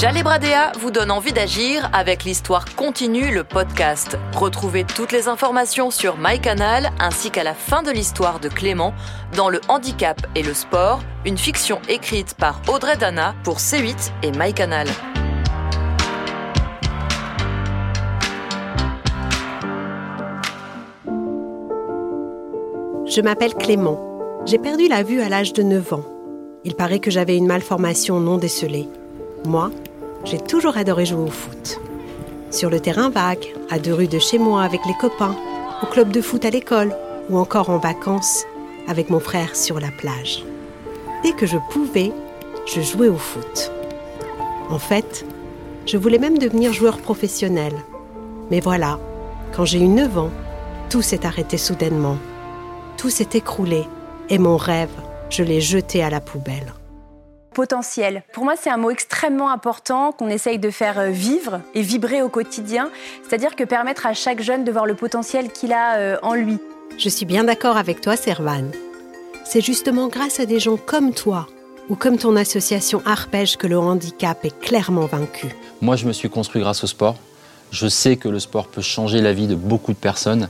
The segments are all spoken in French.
Jalé Bradea vous donne envie d'agir avec l'histoire continue, le podcast. Retrouvez toutes les informations sur MyCanal ainsi qu'à la fin de l'histoire de Clément dans Le handicap et le sport, une fiction écrite par Audrey Dana pour C8 et MyCanal. Je m'appelle Clément. J'ai perdu la vue à l'âge de 9 ans. Il paraît que j'avais une malformation non décelée. Moi, j'ai toujours adoré jouer au foot. Sur le terrain vague, à deux rues de chez moi avec les copains, au club de foot à l'école ou encore en vacances avec mon frère sur la plage. Dès que je pouvais, je jouais au foot. En fait, je voulais même devenir joueur professionnel. Mais voilà, quand j'ai eu 9 ans, tout s'est arrêté soudainement. Tout s'est écroulé et mon rêve, je l'ai jeté à la poubelle potentiel. Pour moi, c'est un mot extrêmement important qu'on essaye de faire euh, vivre et vibrer au quotidien, c'est-à-dire que permettre à chaque jeune de voir le potentiel qu'il a euh, en lui. Je suis bien d'accord avec toi, Servan. C'est justement grâce à des gens comme toi ou comme ton association Arpège que le handicap est clairement vaincu. Moi, je me suis construit grâce au sport. Je sais que le sport peut changer la vie de beaucoup de personnes.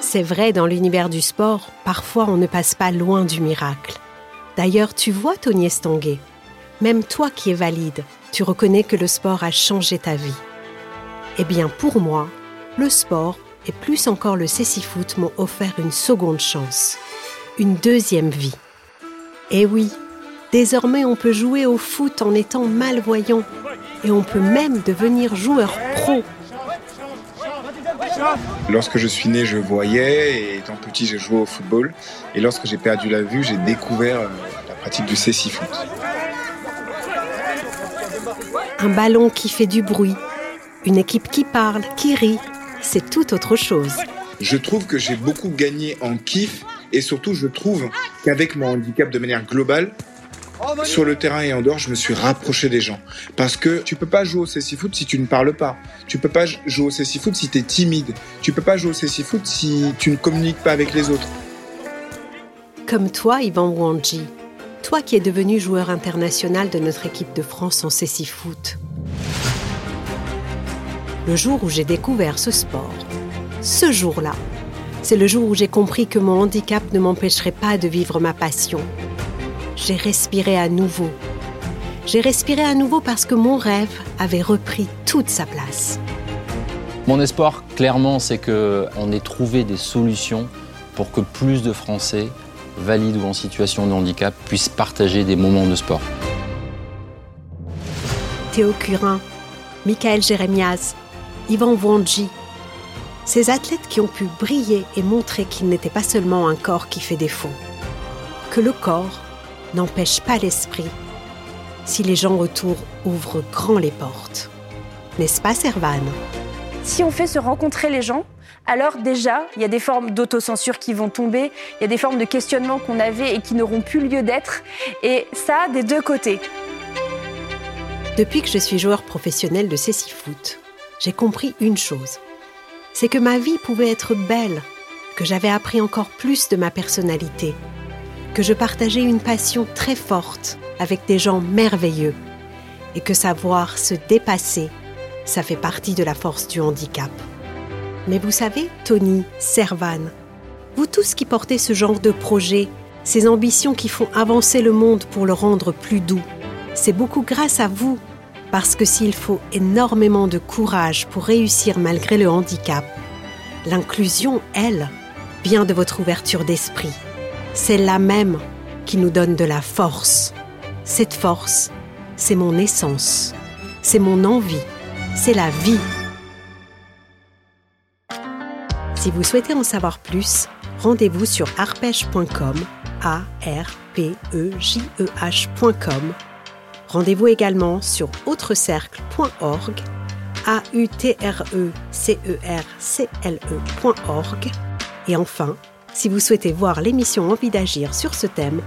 C'est vrai, dans l'univers du sport, parfois on ne passe pas loin du miracle. D'ailleurs, tu vois, Tony Estanguet, même toi qui es valide, tu reconnais que le sport a changé ta vie. Eh bien, pour moi, le sport et plus encore le cécifoot m'ont offert une seconde chance, une deuxième vie. Eh oui, désormais on peut jouer au foot en étant malvoyant et on peut même devenir joueur pro. Lorsque je suis né, je voyais et étant petit, j'ai joué au football. Et lorsque j'ai perdu la vue, j'ai découvert euh, la pratique du cécifoot. Un ballon qui fait du bruit, une équipe qui parle, qui rit, c'est tout autre chose. Je trouve que j'ai beaucoup gagné en kiff et surtout je trouve qu'avec mon handicap de manière globale, sur le terrain et en dehors, je me suis rapproché des gens. Parce que tu peux pas jouer au cécifoot si tu ne parles pas. Tu peux pas jouer au cécifoot si tu es timide. Tu peux pas jouer au cécifoot si tu ne communiques pas avec les autres. Comme toi, Ivan Wanji. Toi qui es devenu joueur international de notre équipe de France en cécifoot. Le jour où j'ai découvert ce sport, ce jour-là, c'est le jour où j'ai compris que mon handicap ne m'empêcherait pas de vivre ma passion, j'ai respiré à nouveau. J'ai respiré à nouveau parce que mon rêve avait repris toute sa place. Mon espoir, clairement, c'est qu'on ait trouvé des solutions pour que plus de Français, valides ou en situation de handicap, puissent partager des moments de sport. Théo Curin, Michael Jérémias, Yvan Wandji, ces athlètes qui ont pu briller et montrer qu'il n'était pas seulement un corps qui fait défaut, que le corps n'empêche pas l'esprit si les gens autour ouvrent grand les portes. N'est-ce pas, Servan? Si on fait se rencontrer les gens, alors déjà, il y a des formes d'autocensure qui vont tomber, il y a des formes de questionnement qu'on avait et qui n'auront plus lieu d'être, et ça des deux côtés. Depuis que je suis joueur professionnel de Foot, j'ai compris une chose. C'est que ma vie pouvait être belle, que j'avais appris encore plus de ma personnalité, que je partageais une passion très forte avec des gens merveilleux et que savoir se dépasser, ça fait partie de la force du handicap. Mais vous savez, Tony, Servan, vous tous qui portez ce genre de projet, ces ambitions qui font avancer le monde pour le rendre plus doux, c'est beaucoup grâce à vous, parce que s'il faut énormément de courage pour réussir malgré le handicap, l'inclusion, elle, vient de votre ouverture d'esprit c'est la même qui nous donne de la force. Cette force, c'est mon essence, c'est mon envie, c'est la vie. Si vous souhaitez en savoir plus, rendez-vous sur arpège.com, a r p e j e h.com. Rendez-vous également sur autrecercle.org, a u t r e c e r c l e.org et enfin si vous souhaitez voir l'émission Envie d'agir sur ce thème,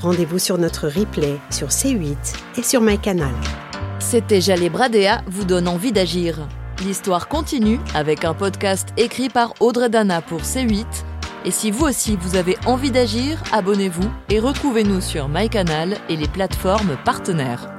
rendez-vous sur notre replay sur C8 et sur MyCanal. C'était Jalé Bradea vous donne envie d'agir. L'histoire continue avec un podcast écrit par Audrey Dana pour C8. Et si vous aussi vous avez envie d'agir, abonnez-vous et retrouvez-nous sur MyCanal et les plateformes partenaires.